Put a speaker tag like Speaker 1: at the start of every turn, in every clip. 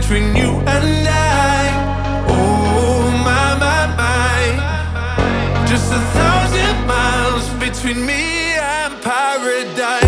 Speaker 1: Between you and I. Oh, my, my, my. Just a thousand miles between me and paradise.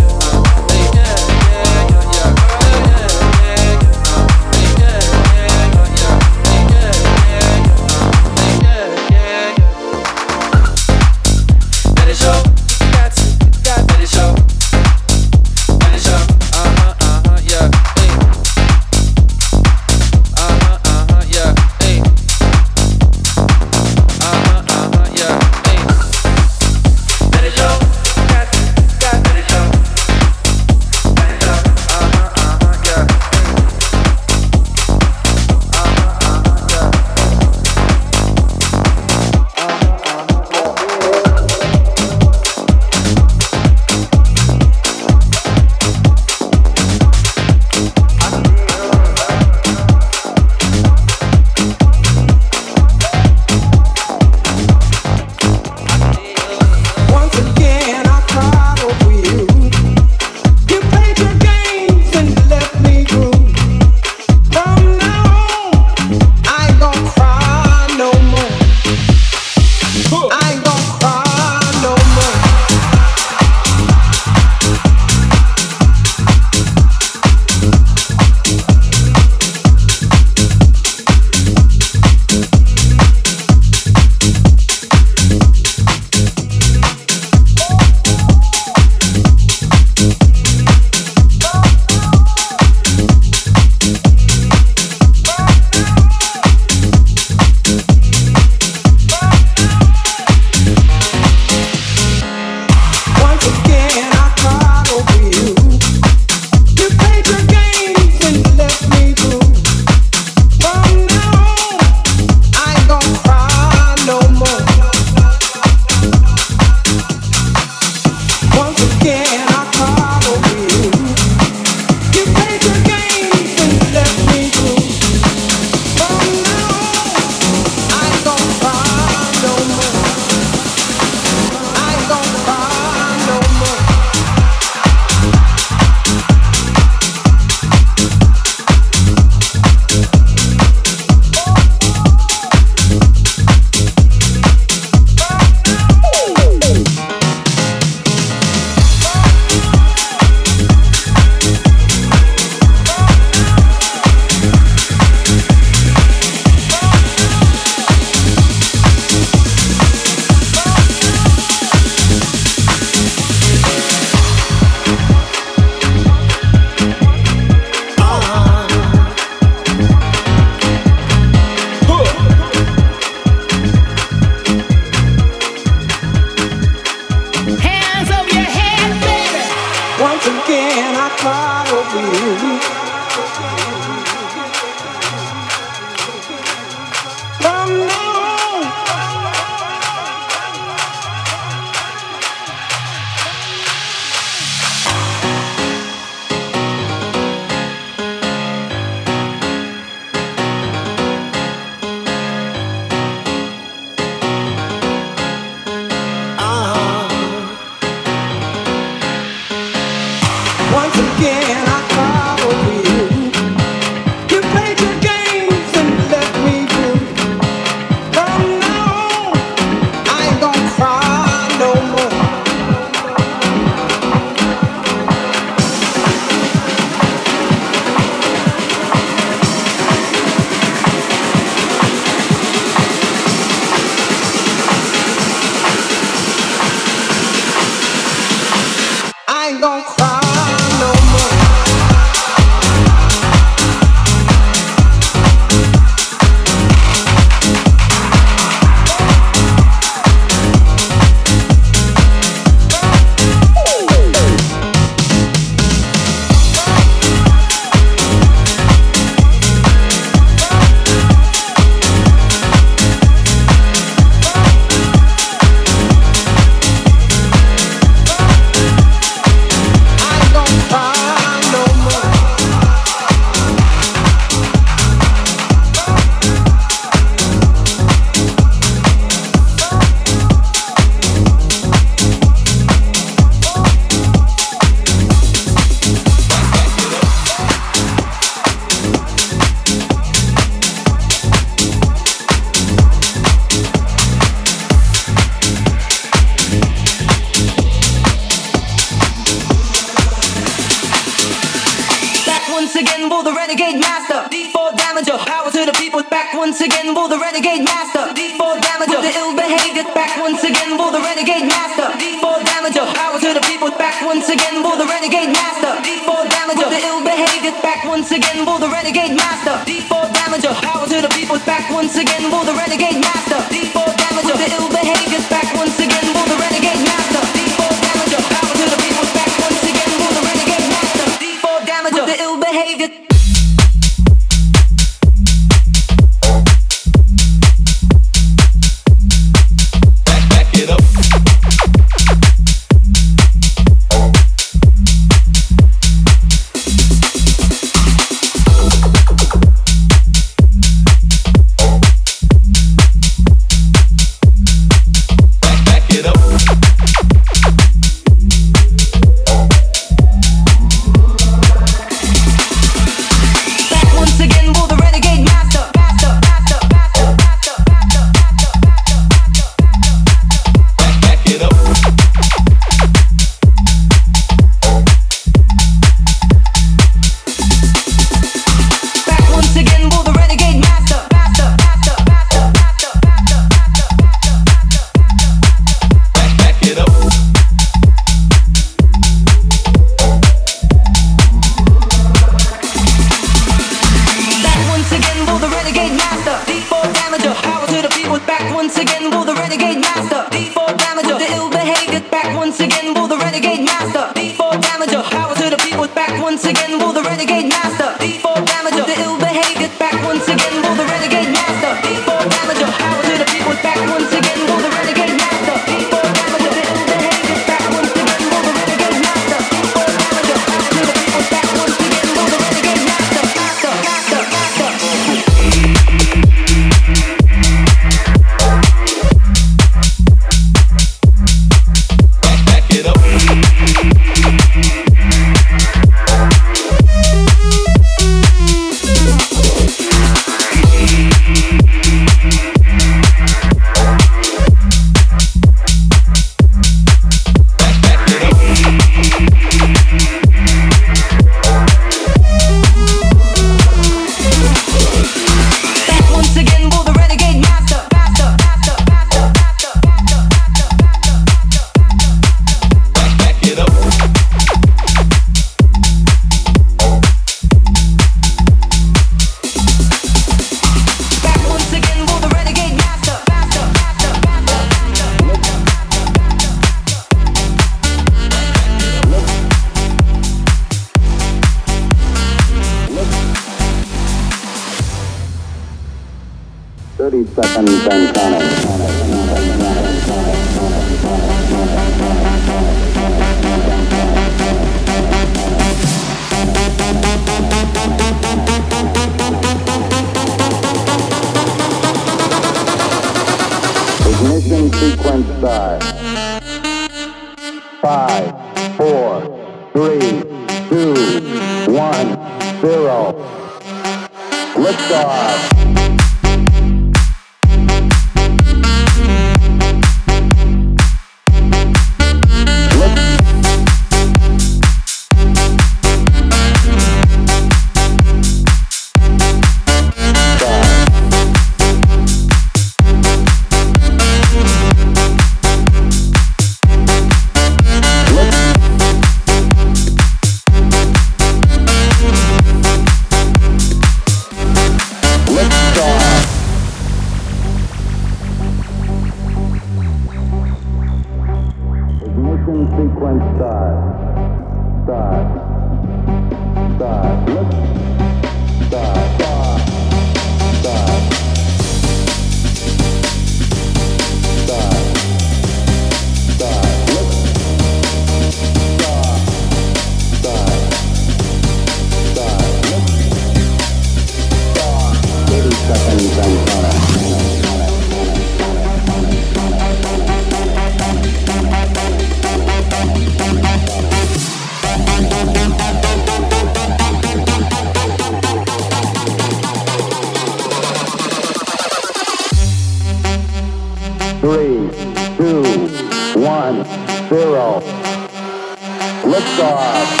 Speaker 2: Liftoff.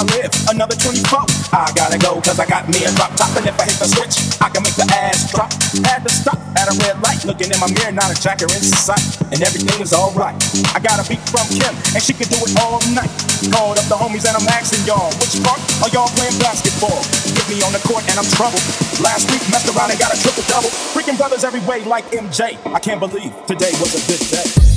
Speaker 3: I live another 24? I gotta go, cause I got me a drop top. And if I hit the switch, I can make the ass drop. Had to stop at a red light, looking in my mirror, not a jacker in sight. And everything is alright. I got a beat from Kim, and she can do it all night. Called up the homies and I'm asking y'all, which part are y'all playing basketball? Get me on the court and I'm troubled. Last week messed around and got a triple double. Freaking brothers every way like MJ. I can't believe today was a good day.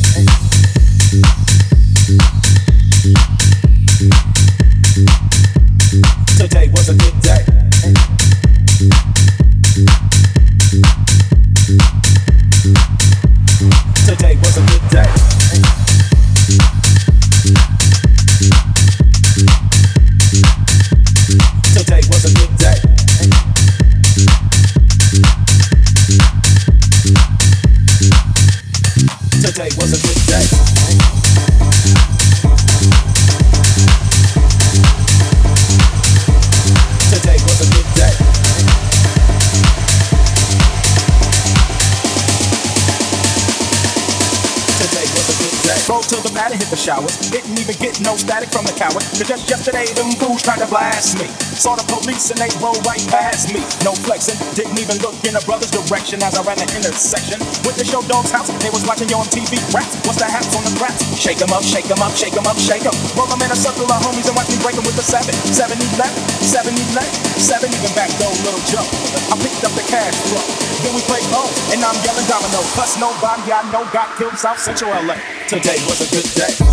Speaker 3: Saw the police and they rolled right past me. No flexing. Didn't even look in a brother's direction as I ran the intersection. Went to show dog's house. They was watching you on TV. Raps. What's the hats on the craps? Shake 'em up, shake 'em up, shake 'em up, shake 'em. Roll 'em in a circle of homies and watch me break 'em with the seven. Seven left, seven left, seven even back though, little Joe. I picked up the cash truck. Then we played home, and I'm yelling domino. Plus nobody I know got killed South Central LA. Today was a good day.